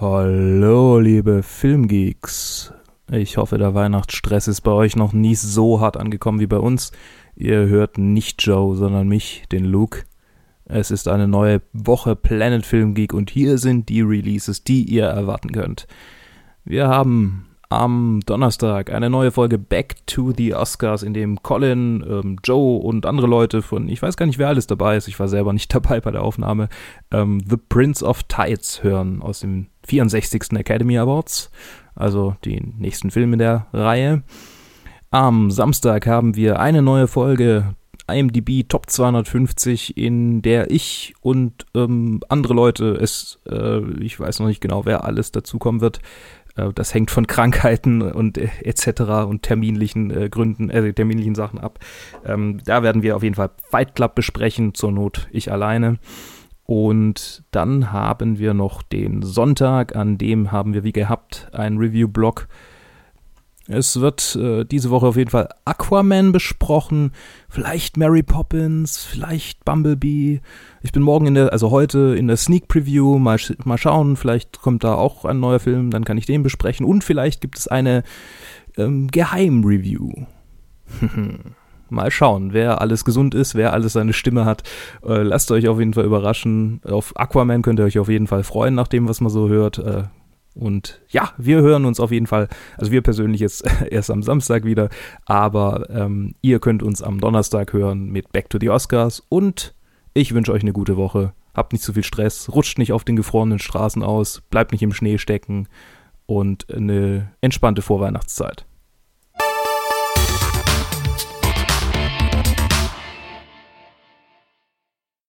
Hallo, liebe Filmgeeks. Ich hoffe, der Weihnachtsstress ist bei euch noch nicht so hart angekommen wie bei uns. Ihr hört nicht Joe, sondern mich, den Luke. Es ist eine neue Woche Planet Film Geek und hier sind die Releases, die ihr erwarten könnt. Wir haben am Donnerstag eine neue Folge Back to the Oscars, in dem Colin, ähm, Joe und andere Leute von, ich weiß gar nicht, wer alles dabei ist, ich war selber nicht dabei bei der Aufnahme, ähm, The Prince of Tides hören aus dem 64. Academy Awards, also den nächsten Film in der Reihe. Am Samstag haben wir eine neue Folge IMDb Top 250, in der ich und ähm, andere Leute, es, äh, ich weiß noch nicht genau, wer alles dazukommen wird, äh, das hängt von Krankheiten und äh, etc. und terminlichen äh, Gründen, äh, terminlichen Sachen ab. Ähm, da werden wir auf jeden Fall Fight Club besprechen, zur Not ich alleine. Und dann haben wir noch den Sonntag, an dem haben wir wie gehabt einen Review-Blog es wird äh, diese Woche auf jeden Fall Aquaman besprochen, vielleicht Mary Poppins, vielleicht Bumblebee. Ich bin morgen in der, also heute in der Sneak Preview, mal, mal schauen, vielleicht kommt da auch ein neuer Film, dann kann ich den besprechen und vielleicht gibt es eine ähm, Geheim-Review. mal schauen, wer alles gesund ist, wer alles seine Stimme hat. Äh, lasst euch auf jeden Fall überraschen. Auf Aquaman könnt ihr euch auf jeden Fall freuen, nach dem, was man so hört. Äh, und ja, wir hören uns auf jeden Fall, also wir persönlich jetzt erst am Samstag wieder, aber ähm, ihr könnt uns am Donnerstag hören mit Back to the Oscars und ich wünsche euch eine gute Woche. Habt nicht zu viel Stress, rutscht nicht auf den gefrorenen Straßen aus, bleibt nicht im Schnee stecken und eine entspannte Vorweihnachtszeit.